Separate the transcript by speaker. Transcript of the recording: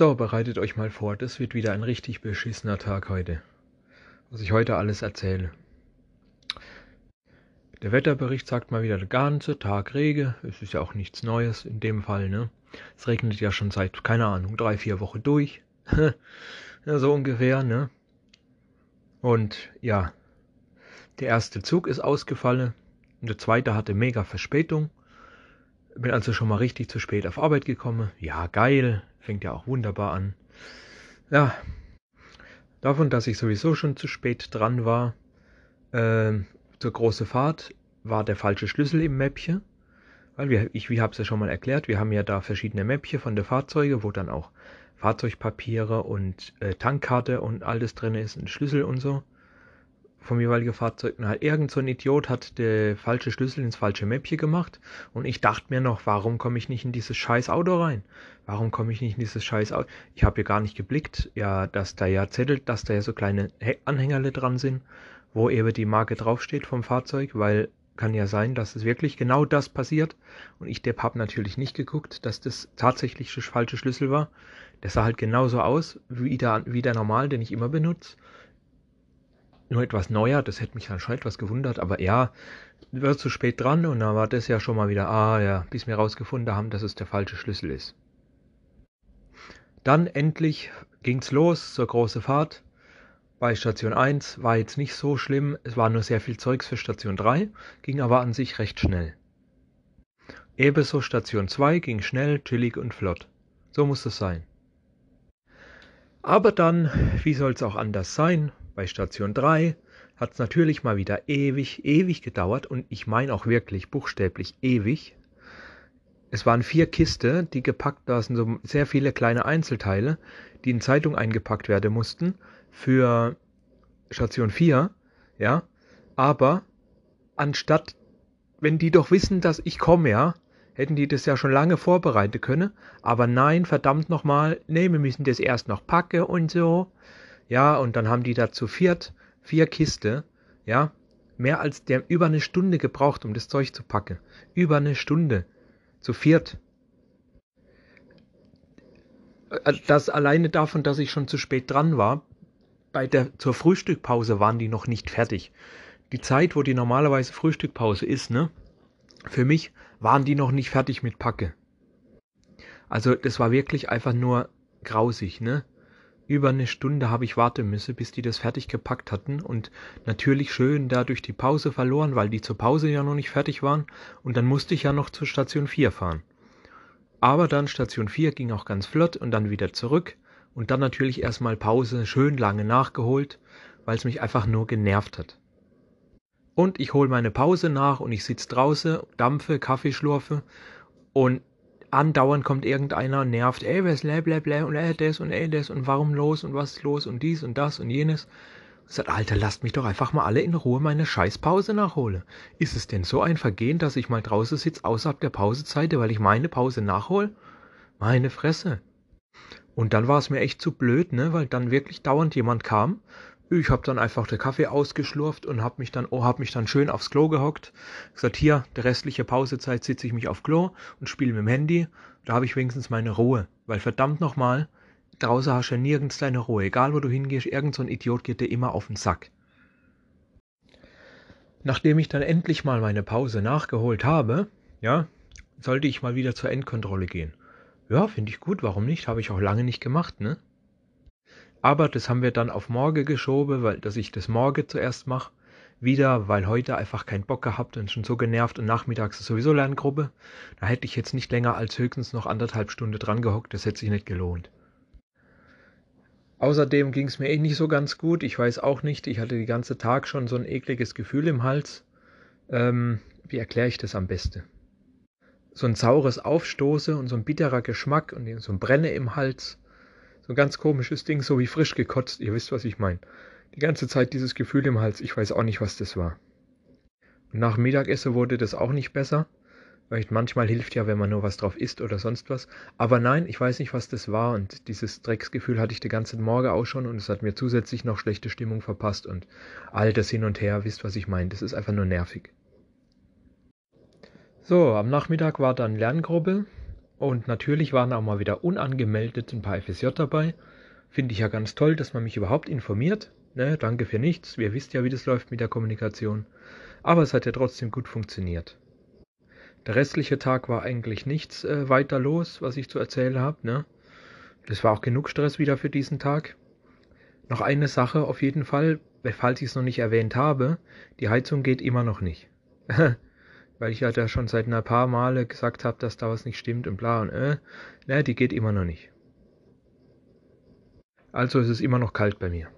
Speaker 1: So, bereitet euch mal vor, das wird wieder ein richtig beschissener Tag heute. Was ich heute alles erzähle. Der Wetterbericht sagt mal wieder der ganze Tag Regen. Es ist ja auch nichts Neues in dem Fall, ne? Es regnet ja schon seit, keine Ahnung, drei, vier Wochen durch. ja, so ungefähr, ne? Und ja, der erste Zug ist ausgefallen. Und der zweite hatte mega Verspätung. Bin also schon mal richtig zu spät auf Arbeit gekommen. Ja, geil. Fängt ja auch wunderbar an. Ja, davon, dass ich sowieso schon zu spät dran war, äh, zur großen Fahrt, war der falsche Schlüssel im Mäppchen. Weil wir, ich, habe es ja schon mal erklärt, wir haben ja da verschiedene Mäppchen von den Fahrzeugen, wo dann auch Fahrzeugpapiere und äh, Tankkarte und alles drin ist, ein Schlüssel und so vom jeweiligen Fahrzeug. Und halt irgend so ein Idiot hat der falsche Schlüssel ins falsche Mäppchen gemacht. Und ich dachte mir noch, warum komme ich nicht in dieses scheiß Auto rein? Warum komme ich nicht in dieses scheiß Auto? Ich habe ja gar nicht geblickt, ja, dass da ja Zettel, dass da ja so kleine Anhängerle dran sind, wo eben die Marke draufsteht vom Fahrzeug, weil kann ja sein, dass es wirklich genau das passiert. Und ich, der habe natürlich nicht geguckt, dass das tatsächlich der falsche Schlüssel war. Der sah halt genauso aus wie der, wie der normal, den ich immer benutze nur etwas neuer, das hätte mich dann schon etwas gewundert, aber ja, wird zu spät dran und dann war das ja schon mal wieder, ah ja, bis wir rausgefunden haben, dass es der falsche Schlüssel ist. Dann endlich ging's los zur großen Fahrt. Bei Station 1 war jetzt nicht so schlimm, es war nur sehr viel Zeugs für Station 3, ging aber an sich recht schnell. Ebenso Station 2 ging schnell, chillig und flott. So muss es sein. Aber dann, wie soll's auch anders sein, bei Station 3 hat es natürlich mal wieder ewig, ewig gedauert und ich meine auch wirklich buchstäblich ewig. Es waren vier Kisten, die gepackt, da so sehr viele kleine Einzelteile, die in Zeitung eingepackt werden mussten für Station 4, ja. Aber anstatt, wenn die doch wissen, dass ich komme, ja, hätten die das ja schon lange vorbereiten können. Aber nein, verdammt nochmal, nee, wir müssen das erst noch packen und so. Ja, und dann haben die da zu viert vier Kiste, ja, mehr als der über eine Stunde gebraucht, um das Zeug zu packen. Über eine Stunde. Zu viert. Äh, das alleine davon, dass ich schon zu spät dran war, bei der zur Frühstückpause waren die noch nicht fertig. Die Zeit, wo die normalerweise Frühstückpause ist, ne? Für mich waren die noch nicht fertig mit Packe. Also das war wirklich einfach nur grausig, ne? Über eine Stunde habe ich warten müssen, bis die das fertig gepackt hatten und natürlich schön dadurch die Pause verloren, weil die zur Pause ja noch nicht fertig waren und dann musste ich ja noch zur Station 4 fahren. Aber dann Station 4 ging auch ganz flott und dann wieder zurück und dann natürlich erstmal Pause schön lange nachgeholt, weil es mich einfach nur genervt hat. Und ich hole meine Pause nach und ich sitze draußen, dampfe, Kaffee schlurfe und andauernd kommt irgendeiner und nervt, ey, was, bla, bla, bla, und ey, das und ey, das und warum los und was ist los und dies und das und jenes. Und sagt, Alter, lasst mich doch einfach mal alle in Ruhe meine Scheißpause nachhole. Ist es denn so ein Vergehen, dass ich mal draußen sitze außerhalb der Pausezeit, weil ich meine Pause nachhole? Meine Fresse. Und dann war es mir echt zu blöd, ne, weil dann wirklich dauernd jemand kam ich habe dann einfach den Kaffee ausgeschlurft und habe mich dann, oh, habe mich dann schön aufs Klo gehockt. Gesagt, hier, der restliche Pausezeit sitze ich mich auf Klo und spiele mit dem Handy. Da habe ich wenigstens meine Ruhe. Weil verdammt nochmal, draußen hast du ja nirgends deine Ruhe. Egal wo du hingehst, irgend so ein Idiot geht dir immer auf den Sack. Nachdem ich dann endlich mal meine Pause nachgeholt habe, ja, sollte ich mal wieder zur Endkontrolle gehen. Ja, finde ich gut, warum nicht? Habe ich auch lange nicht gemacht, ne? Aber das haben wir dann auf morgen geschoben, weil dass ich das morgen zuerst mache. Wieder, weil heute einfach keinen Bock gehabt und schon so genervt und nachmittags ist sowieso Lerngruppe. Da hätte ich jetzt nicht länger als höchstens noch anderthalb Stunden dran gehockt, das hätte sich nicht gelohnt. Außerdem ging es mir eh nicht so ganz gut. Ich weiß auch nicht, ich hatte den ganzen Tag schon so ein ekliges Gefühl im Hals. Ähm, wie erkläre ich das am besten? So ein saures Aufstoße und so ein bitterer Geschmack und so ein Brenne im Hals. So ein ganz komisches Ding, so wie frisch gekotzt. Ihr wisst, was ich meine. Die ganze Zeit dieses Gefühl im Hals. Ich weiß auch nicht, was das war. Und nach Mittagessen wurde das auch nicht besser. Weil manchmal hilft ja, wenn man nur was drauf isst oder sonst was. Aber nein, ich weiß nicht, was das war. Und dieses Drecksgefühl hatte ich den ganzen Morgen auch schon. Und es hat mir zusätzlich noch schlechte Stimmung verpasst. Und all das hin und her, wisst, was ich meine. Das ist einfach nur nervig. So, am Nachmittag war dann Lerngruppe. Und natürlich waren auch mal wieder unangemeldet ein paar FSJ dabei. Finde ich ja ganz toll, dass man mich überhaupt informiert. Ne, danke für nichts. Ihr wisst ja, wie das läuft mit der Kommunikation. Aber es hat ja trotzdem gut funktioniert. Der restliche Tag war eigentlich nichts äh, weiter los, was ich zu erzählen habe. Ne? Das war auch genug Stress wieder für diesen Tag. Noch eine Sache auf jeden Fall, falls ich es noch nicht erwähnt habe, die Heizung geht immer noch nicht. Weil ich ja da schon seit ein paar Male gesagt habe, dass da was nicht stimmt und bla und äh. Ne, die geht immer noch nicht. Also ist es immer noch kalt bei mir.